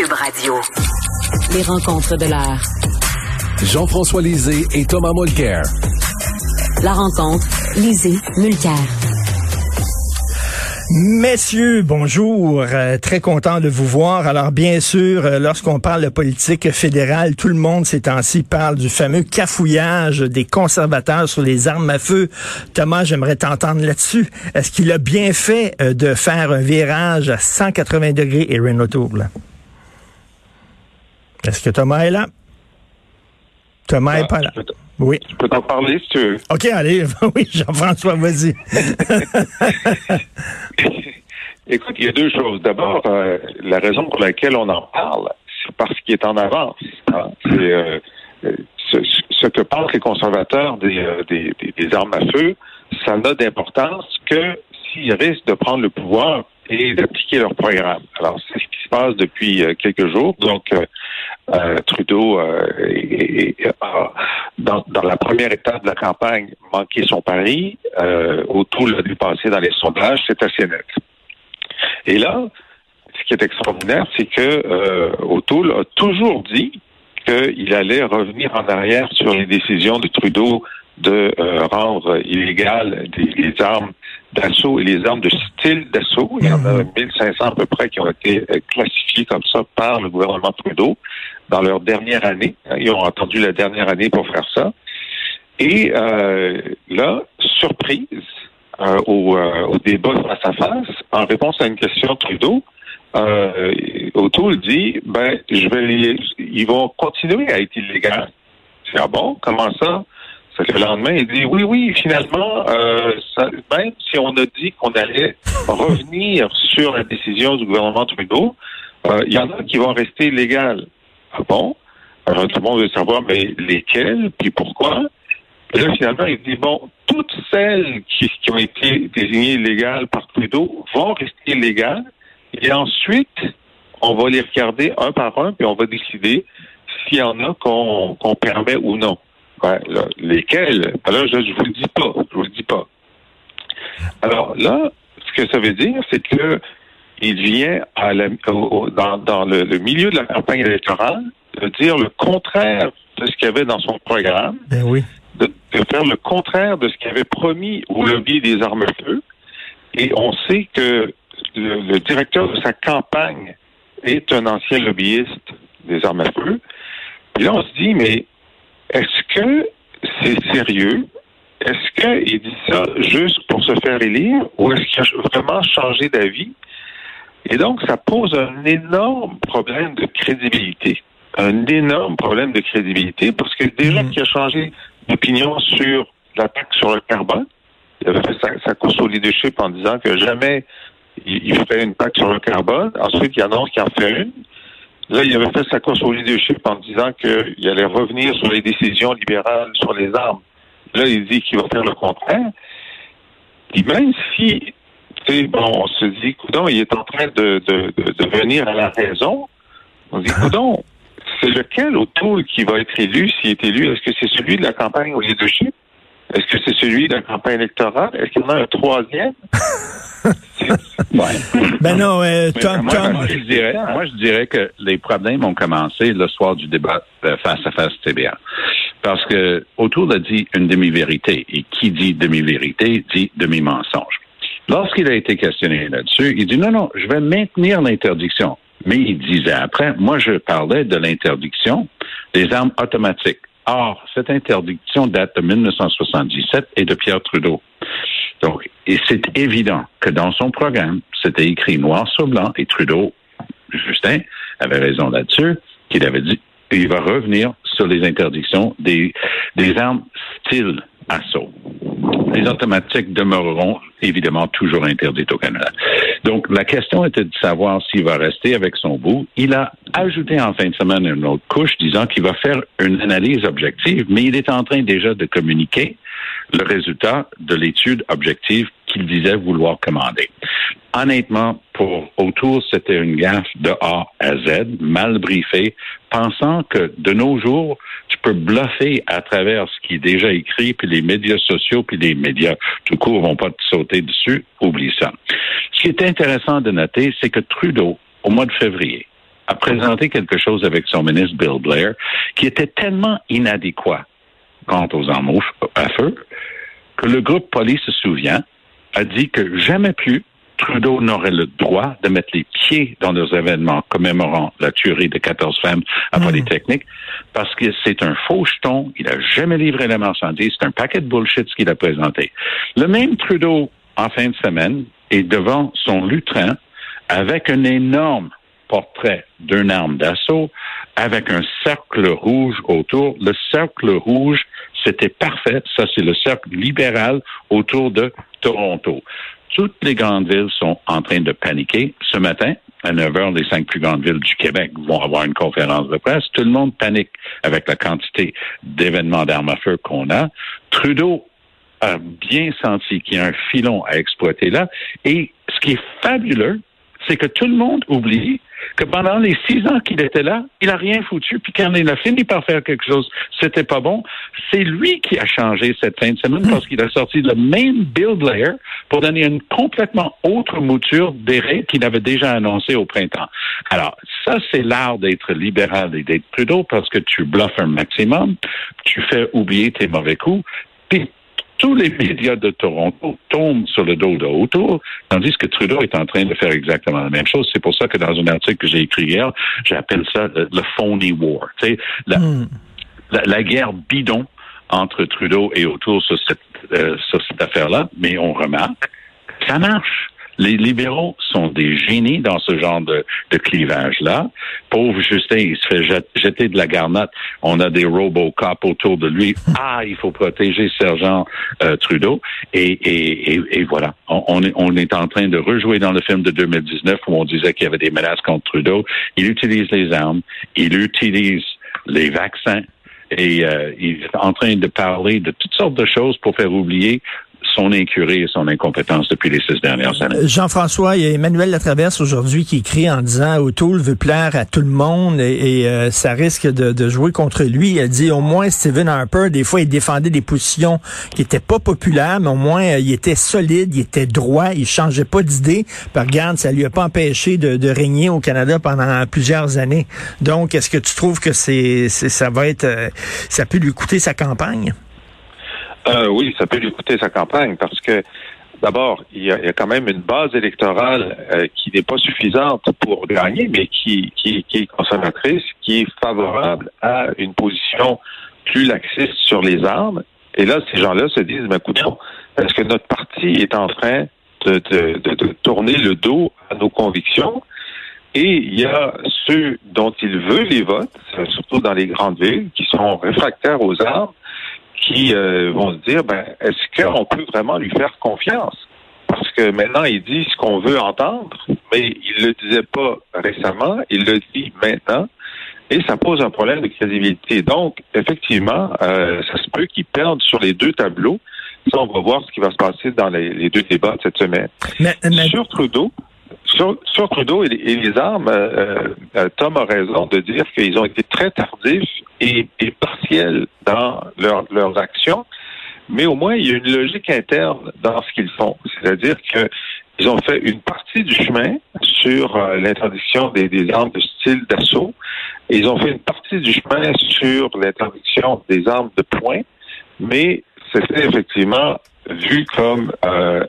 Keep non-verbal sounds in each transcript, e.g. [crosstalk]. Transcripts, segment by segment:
Cube Radio. Les rencontres de l'heure. Jean-François Lisée et Thomas Mulcair. La rencontre, Lisée, Mulcair. Messieurs, bonjour. Euh, très content de vous voir. Alors, bien sûr, euh, lorsqu'on parle de politique fédérale, tout le monde ces temps-ci parle du fameux cafouillage des conservateurs sur les armes à feu. Thomas, j'aimerais t'entendre là-dessus. Est-ce qu'il a bien fait euh, de faire un virage à 180 degrés et Renault Tour, Est-ce que Thomas est là? Thomas n'est ah, pas là. Oui. Je peux t'en parler si tu veux. OK, allez. [laughs] Oui, Jean-François, vas-y. [laughs] Écoute, il y a deux choses. D'abord, euh, la raison pour laquelle on en parle, c'est parce qu'il est en avance. Hein. C'est euh, ce, que pensent les conservateurs euh, des, des, armes à feu, ça n'a d'importance que s'ils risquent de prendre le pouvoir et d'appliquer leur programme. Alors, passe depuis quelques jours. Donc, euh, Trudeau euh, a, dans, la première étape de la campagne, manqué son pari. Euh, O'Toole l'a dépassé dans les sondages, c'est assez net. Et là, ce qui est extraordinaire, c'est que euh, O'Toole a toujours dit qu'il allait revenir en arrière sur les décisions de Trudeau de euh, rendre illégales les, armes d'assaut et les armes de style d'assaut. Il y en a 1500 à peu près qui ont été euh, classifiées comme ça par le gouvernement Trudeau dans leur dernière année. Ils ont attendu la dernière année pour faire ça. Et euh, là, surprise au, au, débat face à face, en réponse à une question de Trudeau, euh, O'Toole dit, ben, je vais ils vont continuer à être illégaux. C'est ah bon, comment ça? Le lendemain, il dit oui, oui, finalement, euh, même si on a dit qu'on allait revenir sur la décision du gouvernement Trudeau, euh, il y en a qui vont rester légales. Ah bon? Alors tout le monde veut savoir, mais lesquelles, puis pourquoi? Et là, finalement, il dit, bon, toutes celles qui, qui ont été désignées légales par Trudeau vont rester légales. Et ensuite, on va les regarder un par un, puis on va décider s'il y en a qu'on permet ou non. Ouais, lesquels? Alors, je ne vous le dis pas. Je vous le dis pas. Alors là, ce que ça veut dire, c'est que il vient à la, dans, dans le, milieu de la campagne électorale de dire le contraire de ce qu'il y avait dans son programme. Ben oui. De, faire le contraire de ce qu'il avait promis au lobby des armes à feu. Et on sait que le, le directeur de sa campagne est un ancien lobbyiste des armes à feu. Et là, on se dit, mais est-ce que c'est sérieux? Est-ce qu'il dit ça juste pour se faire élire ou est-ce qu'il a vraiment changé d'avis? Et donc, ça pose un énorme problème de crédibilité. Un énorme problème de crédibilité parce que déjà mm. qu'il a changé d'opinion sur l'attaque sur le carbone, il avait fait sa, course au leadership en disant que jamais il, il ferait une attaque sur le carbone. Ensuite, il annonce qu'il en fait une. Là, il avait fait sa course au leadership en disant qu'il allait revenir sur les décisions libérales sur les armes. Là, il dit qu'il va faire le contraire. Et même si, tu sais, bon, on se dit, coudon, il est en train de, de, de, venir à la raison. On dit, [laughs] coudon, c'est lequel autour qui va être élu? S'il est élu? Est-ce que c'est celui de la campagne au leadership? Est-ce que c'est celui de la campagne électorale? Est-ce qu'il y en a un troisième? [laughs] Ben non, euh, moi, je dirais, moi, je dirais que les problèmes ont commencé le soir du débat face à face TBA. Parce que autour a dit une demi-vérité. Et qui dit demi-vérité dit demi-mensonge. Lorsqu'il a été questionné là-dessus, il dit non, non, je vais maintenir l'interdiction. Mais il disait après, moi, je parlais de l'interdiction des armes automatiques. Or, cette interdiction date de 1977 et de Pierre Trudeau. Donc, c'est évident que dans son programme, c'était écrit noir sur blanc, et Trudeau, Justin, avait raison là-dessus, qu'il avait dit qu'il va revenir sur les interdictions des, des armes style assaut. Les automatiques demeureront évidemment toujours interdites au Canada. Donc, la question était de savoir s'il va rester avec son bout. Il a ajouté en fin de semaine une autre couche disant qu'il va faire une analyse objective, mais il est en train déjà de communiquer le résultat de l'étude objective disait vouloir commander. Honnêtement, pour autour, c'était une gaffe de A à Z, mal briefée, pensant que de nos jours, tu peux bluffer à travers ce qui est déjà écrit, puis les médias sociaux, puis les médias tout court vont pas te sauter dessus. Oublie ça. Ce qui est intéressant de noter, c'est que Trudeau, au mois de février, a présenté quelque chose avec son ministre Bill Blair qui était tellement inadéquat quant aux armes à feu que le groupe police se souvient, a dit que jamais plus Trudeau n'aurait le droit de mettre les pieds dans les événements commémorant la tuerie de 14 femmes à mmh. Polytechnique parce que c'est un faux jeton. Il n'a jamais livré la marchandise. C'est un paquet de bullshit ce qu'il a présenté. Le même Trudeau, en fin de semaine, est devant son lutrin avec un énorme portrait d'une arme d'assaut avec un cercle rouge autour. Le cercle rouge, c'était parfait. Ça, c'est le cercle libéral autour de Toronto. Toutes les grandes villes sont en train de paniquer. Ce matin, à 9 heures, les cinq plus grandes villes du Québec vont avoir une conférence de presse. Tout le monde panique avec la quantité d'événements d'armes à feu qu'on a. Trudeau a bien senti qu'il y a un filon à exploiter là. Et ce qui est fabuleux, c'est que tout le monde oublie que pendant les six ans qu'il était là, il a rien foutu, puis quand il a fini par faire quelque chose, c'était pas bon. C'est lui qui a changé cette fin de semaine parce qu'il a sorti le même Bill Blair pour donner une complètement autre mouture des règles qu'il avait déjà annoncé au printemps. Alors, ça, c'est l'art d'être libéral et d'être Trudeau parce que tu bluffes un maximum, tu fais oublier tes mauvais coups, puis tous les médias de Toronto tombent sur le dos de Autour, tandis que Trudeau est en train de faire exactement la même chose. C'est pour ça que dans un article que j'ai écrit hier, j'appelle ça le, phony war. La, hmm. la, la, guerre bidon entre Trudeau et Autour sur cette, euh, sur cette affaire-là, mais on remarque, ça marche. Les libéraux sont des génies dans ce genre de, clivage-là. Pauvre Justin, il se fait jeter de la garnotte. On a des Robocop autour de lui. [laughs] Ah, il faut protéger Sergent euh, Trudeau. Et, voilà, on, est, on est en train de rejouer dans le film de 2019 où on disait qu'il y avait des menaces contre Trudeau. Il utilise les armes, il utilise les vaccins et euh, il est en train de parler de toutes sortes de choses pour faire oublier son incurie et son incompétence depuis les six dernières années. Jean-François, il y a Emmanuel Latraverse aujourd'hui qui écrit en disant O'Toole veut plaire à tout le monde et, euh, ça risque de, jouer contre lui. A dit au moins Stephen Harper, des fois, il défendait des positions qui étaient pas populaires, mais au moins euh, il était solide, il était droit, il changeait pas d'idée. Par regarde, ça lui a pas empêché de, régner au Canada pendant plusieurs années. Donc, est-ce que tu trouves que c'est, ça va être, euh, ça peut lui coûter sa campagne? Euh, oui, ça peut lui coûter sa campagne parce que d'abord, il y, a, quand même une base électorale euh, qui n'est pas suffisante pour gagner, mais qui, qui, qui, est conservatrice, qui est favorable à une position plus laxiste sur les armes. Et là, ces gens-là se disent, mais écoute, est-ce que notre parti est en train de, de, de, de, tourner le dos à nos convictions? Et il y a ceux dont il veut les votes, surtout dans les grandes villes, qui sont réfractaires aux armes, qui euh, vont se dire, ben, est-ce qu'on peut vraiment lui faire confiance? Parce que maintenant, il dit ce qu'on veut entendre, mais il le disait pas récemment, il le dit maintenant, et ça pose un problème de crédibilité. Donc, effectivement, euh, ça se peut qu'il perde sur les deux tableaux. Ça, on va voir ce qui va se passer dans les, deux débats cette semaine. Mais, Sur Trudeau, sur, Trudeau et les, armes, euh, euh, Tom a raison de dire qu'ils ont été très tardifs et, partiels dans leurs actions, mais au moins il y a une logique interne dans ce qu'ils font. C'est-à-dire qu'ils ont fait une partie du chemin sur euh, l'interdiction des, des, armes de style d'assaut, et ils ont fait une partie du chemin sur l'interdiction des armes de poing, mais c'était effectivement vu comme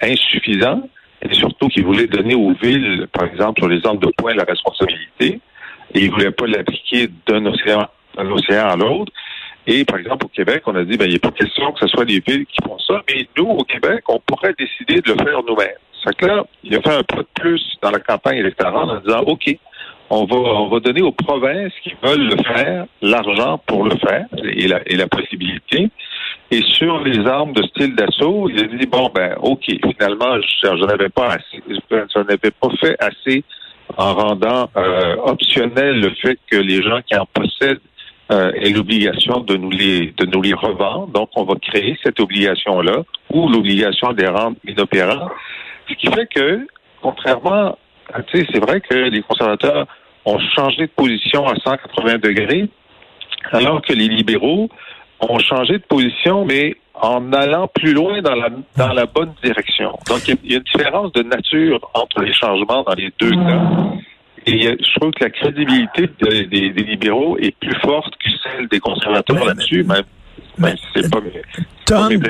insuffisant et surtout qu'il voulait donner aux villes, par exemple, sur les armes de poing, la responsabilité, et il voulait pas l'appliquer d'un océan, océan à l'autre. Et par exemple, au Québec, on a dit, ben, il a pas question que ce soit les villes qui font ça, mais nous, au Québec, on pourrait décider de le faire nous-mêmes. C'est que là, il a fait un peu de plus dans la campagne électorale en disant, OK, on va, on va donner aux provinces qui veulent le faire l'argent pour le faire et la, et la possibilité. Et sur les armes de style d'assaut, il a dit bon ben ok, finalement, je, n'en avais pas assez, je n'avais pas fait assez en rendant euh, optionnel le fait que les gens qui en possèdent euh, aient l'obligation de nous les de nous les revendre. Donc, on va créer cette obligation-là ou l'obligation des rendre inopérants. Ce qui fait que, contrairement, tu sais, c'est vrai que les conservateurs ont changé de position à 180 degrés, alors que les libéraux ont changé de position, mais en allant plus loin dans la, dans la bonne direction. Donc, il y, a une différence de nature entre les changements dans les deux cas. Et je trouve que la crédibilité des, des libéraux est plus forte que celle des conservateurs là-dessus, même. Ben, c'est pas, Tom,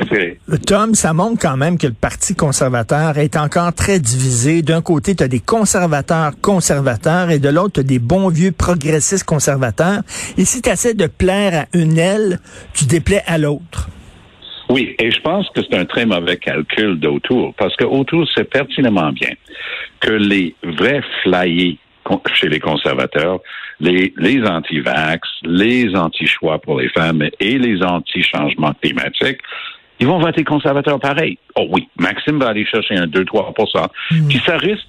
Tom, ça montre quand même que le Parti conservateur est encore très divisé. D'un côté, tu as des conservateurs conservateurs et de l'autre, tu as des bons vieux progressistes conservateurs. Et si tu essaies de plaire à une aile, tu déplais à l'autre. Oui, et je pense que c'est un très mauvais calcul d'Autour, parce que Autour sait pertinemment bien que les vrais flyers chez les conservateurs, les, les anti-vax, les anti-choix pour les femmes et les anti-changements climatiques, ils vont voter conservateurs pareil. Oh oui, Maxime va aller chercher un 2-3 mm. Puis ça risque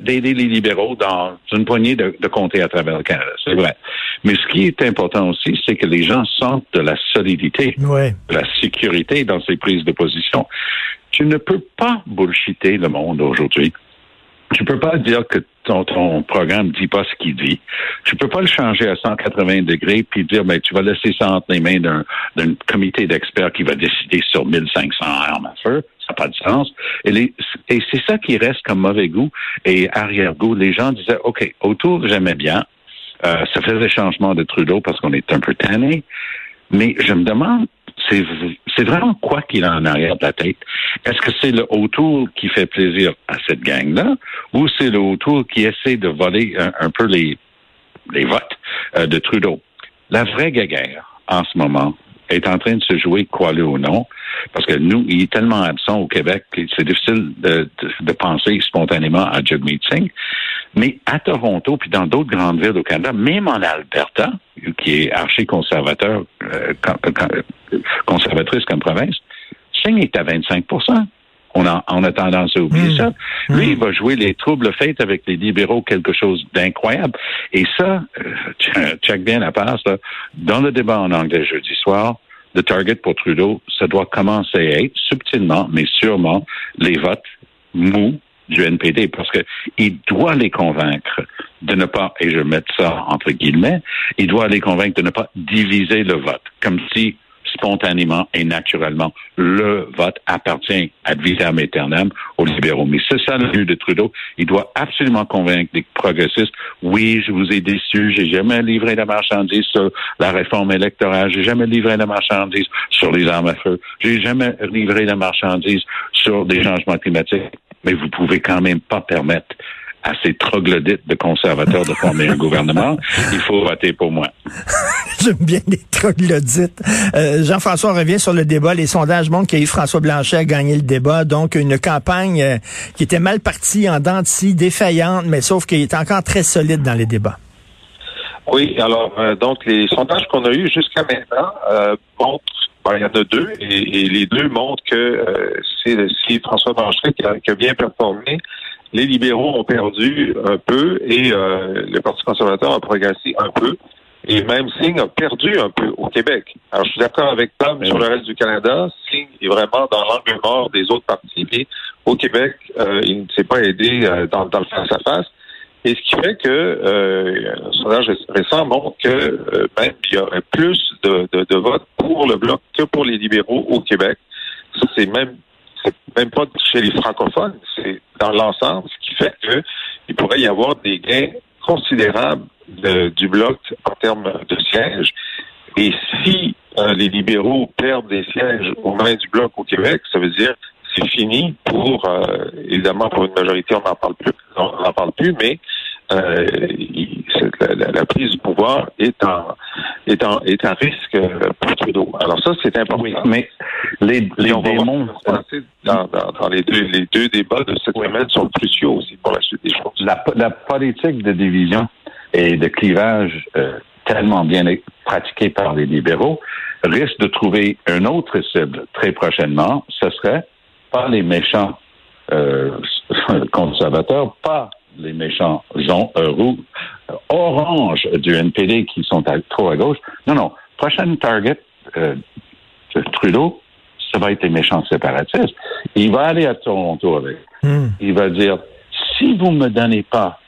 d'aider les libéraux dans une poignée de, de comtés à travers le Canada, c'est vrai. Mais ce qui est important aussi, c'est que les gens sentent de la solidité, de la sécurité dans ces prises de position. Tu ne peux pas bullshiter le monde aujourd'hui. Tu peux pas dire que ton, ton programme dit pas ce qu'il dit. Tu peux pas le changer à 180 degrés puis dire, ben, tu vas laisser ça entre les mains d'un, comité d'experts qui va décider sur 1500 armes à feu. Ça n'a pas de sens. Et, et c'est ça qui reste comme mauvais goût et arrière-goût. Les gens disaient, OK, autour, j'aimais bien. Euh, ça faisait changement de Trudeau parce qu'on est un peu tanné. Mais je me demande c'est vraiment quoi qu'il a en arrière de la tête? Est-ce que c'est le autour qui fait plaisir à cette gang-là ou c'est le autour qui essaie de voler un, peu les, les votes euh, de Trudeau? La vraie guerre en ce moment est en train de se jouer, quoi le ou non, parce que nous, il est tellement absent au Québec que c'est difficile de, penser spontanément à Jagmeet Singh. Mais à Toronto, puis dans d'autres grandes villes au Canada, même en Alberta, qui est archi-conservateur, euh, euh, conservatrice comme province, Singh est à 25 on a, on a tendance à oublier hmm. ça. Lui, il hmm. va jouer les troubles faits avec les libéraux, quelque chose d'incroyable. Et ça, euh, [laughs] check bien la passe, là, dans le débat en anglais jeudi soir, le target pour Trudeau, ça doit commencer à être subtilement, mais sûrement, les votes mous du NPD, parce que il doit les convaincre de ne pas, et je mets ça entre guillemets, il doit les convaincre de ne pas diviser le vote, comme si spontanément et naturellement. Le vote appartient ad vitam aeternam aux libéraux. Mais c'est ça le but de Trudeau. Il doit absolument convaincre les progressistes. Oui, je vous ai déçu. J'ai jamais livré la marchandise sur la réforme électorale. J'ai jamais livré la marchandise sur les armes à feu. J'ai jamais livré la marchandise sur des changements climatiques. Mais vous pouvez quand même pas permettre à ces troglodytes de conservateurs de former un gouvernement, il faut voter pour moi. [laughs] J'aime bien les troglodytes. Euh, Jean-François revient sur le débat. Les sondages montrent que François Blanchet a gagné le débat. Donc, une campagne euh, qui était mal partie, en dents défaillante, mais sauf qu'il est encore très solide dans les débats. Oui, alors, euh, donc, les sondages qu'on a eus jusqu'à maintenant montrent ben, il y en a deux, et, les deux montrent que c'est François Blanchet qui a, bien performé les libéraux ont perdu un peu et euh, le Parti conservateur a progressé un peu. Et même Singh a perdu un peu au Québec. Alors, je suis d'accord avec Tom sur le reste du Canada. Singh est vraiment dans l'angle mort des autres partis. Mais au Québec, euh, il ne s'est pas aidé euh, dans, dans, le face-à-face. Et ce qui fait que euh, un sondage récent montre que même il y aurait plus de, de, de votes pour le bloc que pour les libéraux au Québec. Ça, c'est même c'est même pas chez les francophones, c'est dans l'ensemble, ce qui fait qu'il pourrait y avoir des gains considérables du bloc en termes de sièges. Et si euh, les libéraux perdent des sièges aux mains du bloc au Québec, ça veut dire c'est fini pour euh, évidemment pour une majorité, on n'en parle plus, on n'en parle plus, mais euh, la, prise du pouvoir est en est en est un risque pour Trudeau. Alors ça, c'est important. Oui, les, les on démons dans, dans, dans, les deux les deux débats de cette semaine sont cruciaux aussi pour la suite des choses. La, la politique de division et de clivage euh, tellement bien pratiquée par les libéraux risque de trouver un autre cible très prochainement. Ce serait pas les méchants euh, [laughs] conservateurs, pas les méchants gens, euh, roux, euh, orange du NPD qui sont trop à gauche. Non, non. Prochaine target, euh, Trudeau, ça va être les méchants séparatistes. Il va aller à Toronto avec. Hmm. Il va dire, si vous me donnez pas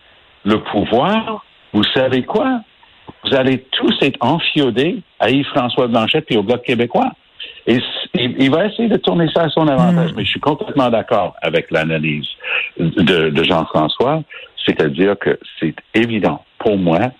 le pouvoir, vous savez quoi? Vous allez tous être enfiodés à Yves-François Blanchette et au Bloc québécois. Et il, va essayer de tourner ça à son avantage, hmm. mais je suis complètement d'accord avec l'analyse. de, de Jean-François, c'est-à-dire que c'est évident pour moi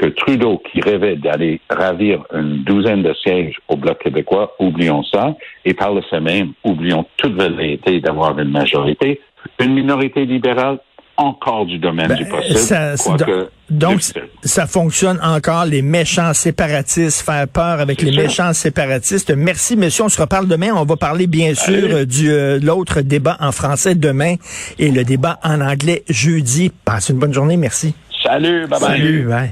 que Trudeau, qui rêvait d'aller ravir une douzaine de sièges au Bloc québécois, oublions ça, et par le fait même, oublions toute velléité d'avoir une majorité, une minorité libérale encore du domaine Ben, du possible. ça- quoique Donc, ça fonctionne encore, les méchants séparatistes, faire peur avec les sûr. méchants séparatistes. Merci, monsieur. On se reparle demain. On va parler, bien sûr, Allez. euh, du euh, l'autre débat en français demain et le débat en anglais jeudi. Passe une bonne journée. Merci. Salut, bye bye. Salut. Bye.